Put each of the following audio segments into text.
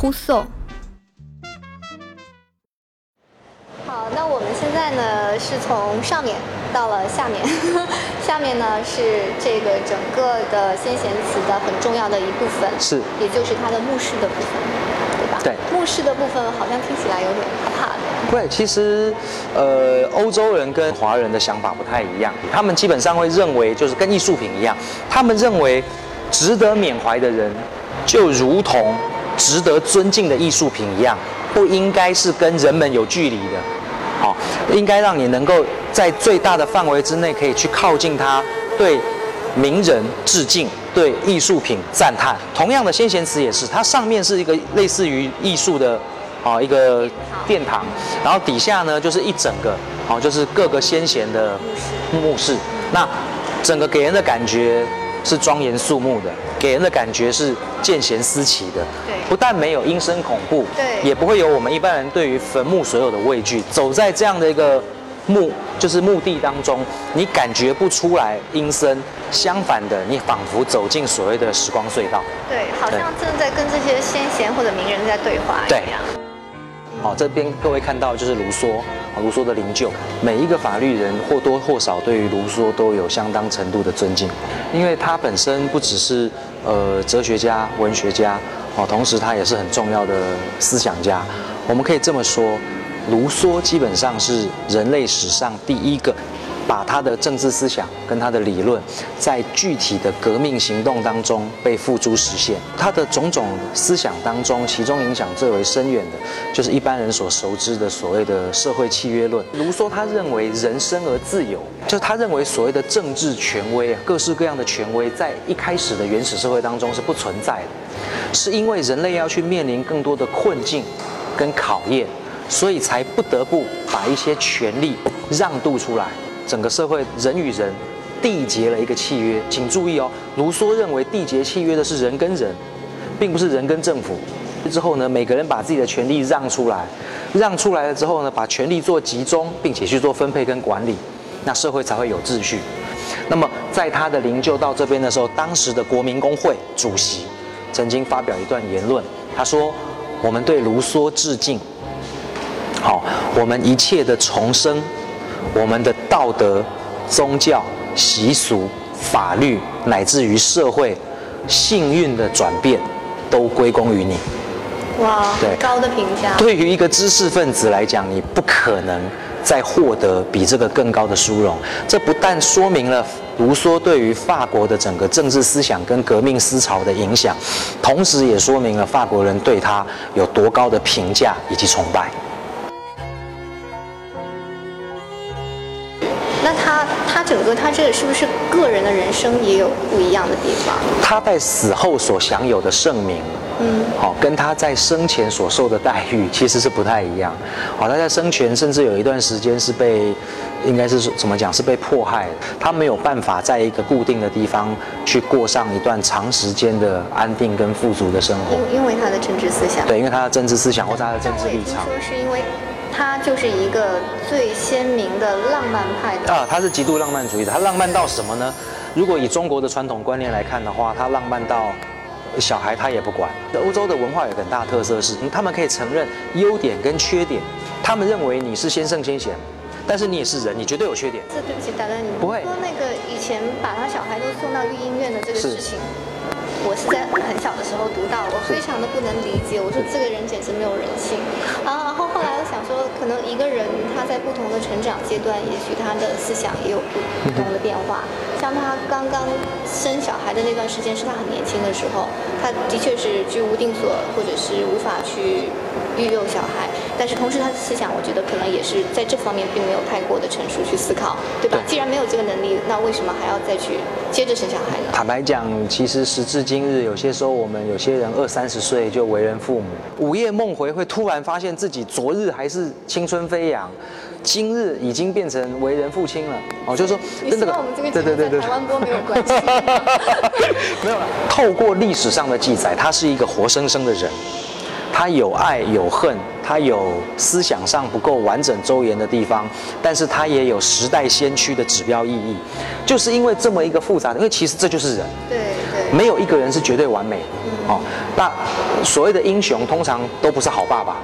呼嗽。好，那我们现在呢是从上面到了下面，下面呢是这个整个的先贤祠的很重要的一部分，是，也就是它的墓室的部分，对吧？对，墓室的部分好像听起来有点怕怕的。对，其实，呃，欧洲人跟华人的想法不太一样，他们基本上会认为，就是跟艺术品一样，他们认为值得缅怀的人，就如同值得尊敬的艺术品一样，不应该是跟人们有距离的，好、应该让你能够在最大的范围之内可以去靠近它，对名人致敬，对艺术品赞叹。同样的，先贤祠也是，它上面是一个类似于艺术的。啊，一个殿堂，然后底下呢就是一整个，好、就是各个先贤的墓室。那整个给人的感觉是庄严肃穆的，给人的感觉是见贤思齐的。对不但没有阴森恐怖，对也不会有我们一般人对于坟墓所有的畏惧。走在这样的一个墓，就是墓地当中，你感觉不出来阴森，相反的，你仿佛走进所谓的时光隧道。对，好像正在跟这些先贤或者名人在对话对一样。好，这边各位看到就是卢梭，啊，卢梭的灵柩。每一个法律人或多或少对于卢梭都有相当程度的尊敬，因为他本身不只是呃哲学家、文学家，哦，同时他也是很重要的思想家。我们可以这么说，卢梭基本上是人类史上第一个。把他的政治思想跟他的理论，在具体的革命行动当中被付诸实现。他的种种思想当中，其中影响最为深远的，就是一般人所熟知的所谓的社会契约论。卢梭他认为人生而自由，就他认为所谓的政治权威啊，各式各样的权威，在一开始的原始社会当中是不存在的，是因为人类要去面临更多的困境跟考验，所以才不得不把一些权利让渡出来。整个社会人与人缔结了一个契约，请注意哦，卢梭认为缔结契约的是人跟人，并不是人跟政府。之后呢，每个人把自己的权利让出来，让出来了之后呢，把权力做集中，并且去做分配跟管理，那社会才会有秩序。那么在他的灵柩到这边的时候，当时的国民工会主席曾经发表一段言论，他说：“我们对卢梭致敬。好，我们一切的重生。”我们的道德、宗教、习俗、法律，乃至于社会幸运的转变，都归功于你。哇，对高的评价。对于一个知识分子来讲，你不可能再获得比这个更高的殊荣。这不但说明了卢梭对于法国的整个政治思想跟革命思潮的影响，同时也说明了法国人对他有多高的评价以及崇拜。那他他整个他这个是不是个人的人生也有不一样的地方？他在死后所享有的盛名，嗯，好、跟他在生前所受的待遇其实是不太一样。好、他在生前甚至有一段时间是被，应该是说怎么讲是被迫害的，他没有办法在一个固定的地方去过上一段长时间的安定跟富足的生活。因因为他的政治思想。对，因为他的政治思想或者他的政治立场说是因为他就是一个最鲜明的浪漫派的。啊，他是极度浪漫主义的。他浪漫到什么呢？如果以中国的传统观念来看的话，他浪漫到小孩他也不管。欧洲的文化有个很大特色是，嗯他们可以承认优点跟缺点，他们认为你是先圣先贤，但是你也是人，你绝对有缺点。这对不起，打断你。不会说那个以前把他小孩都送到育婴院的这个事情，我是在很小的时候读到，我非常的不能理解。我说这个人简直没有人性。然后，然后后来我想说，可能一个人他在不同的成长阶段，也许他的思想也有不不同的变化。像他刚刚生小孩的那段时间，是他很年轻的时候，他的确是居无定所，或者是无法去育幼小孩。但是同时，他的思想，我觉得可能也是在这方面并没有太过的成熟去思考，对吧？对既然没有这个能力，那为什么还要再去接着生小孩呢？坦白讲，其实时至今日，有些时候我们有些人二三十岁就为人父母，午夜梦回会突然发现自己昨日还是青春飞扬，今日已经变成为人父亲了。哦，就是说，你希望我们这个节目在台湾播没有关系？没有了。透过历史上的记载，他是一个活生生的人，他有爱有恨，他有思想上不够完整周延的地方，但是他也有时代先驱的指标意义。就是因为这么一个复杂的，因为其实这就是人，对对，没有一个人是绝对完美的。哦，那所谓的英雄通常都不是好爸爸，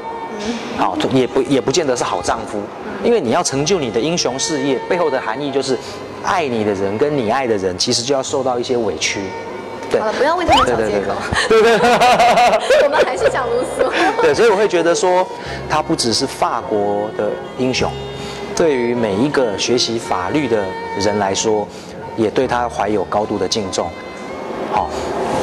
好也不也不见得是好丈夫，因为你要成就你的英雄事业，背后的含义就是，爱你的人跟你爱的人，其实就要受到一些委屈。对好了，不要为他们找对对借口。对对对。我们还是讲卢梭。对，所以我会觉得说，他不只是法国的英雄，对于每一个学习法律的人来说，也对他怀有高度的敬重。好，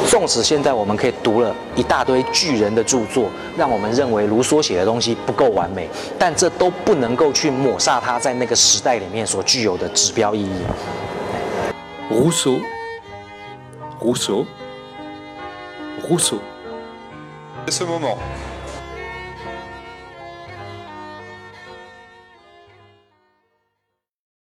纵使现在我们可以读了一大堆巨人的著作，让我们认为卢梭写的东西不够完美，但这都不能够去抹杀他在那个时代里面所具有的指标意义。Rousseau, Rousseau, Rousseau. C'est ce moment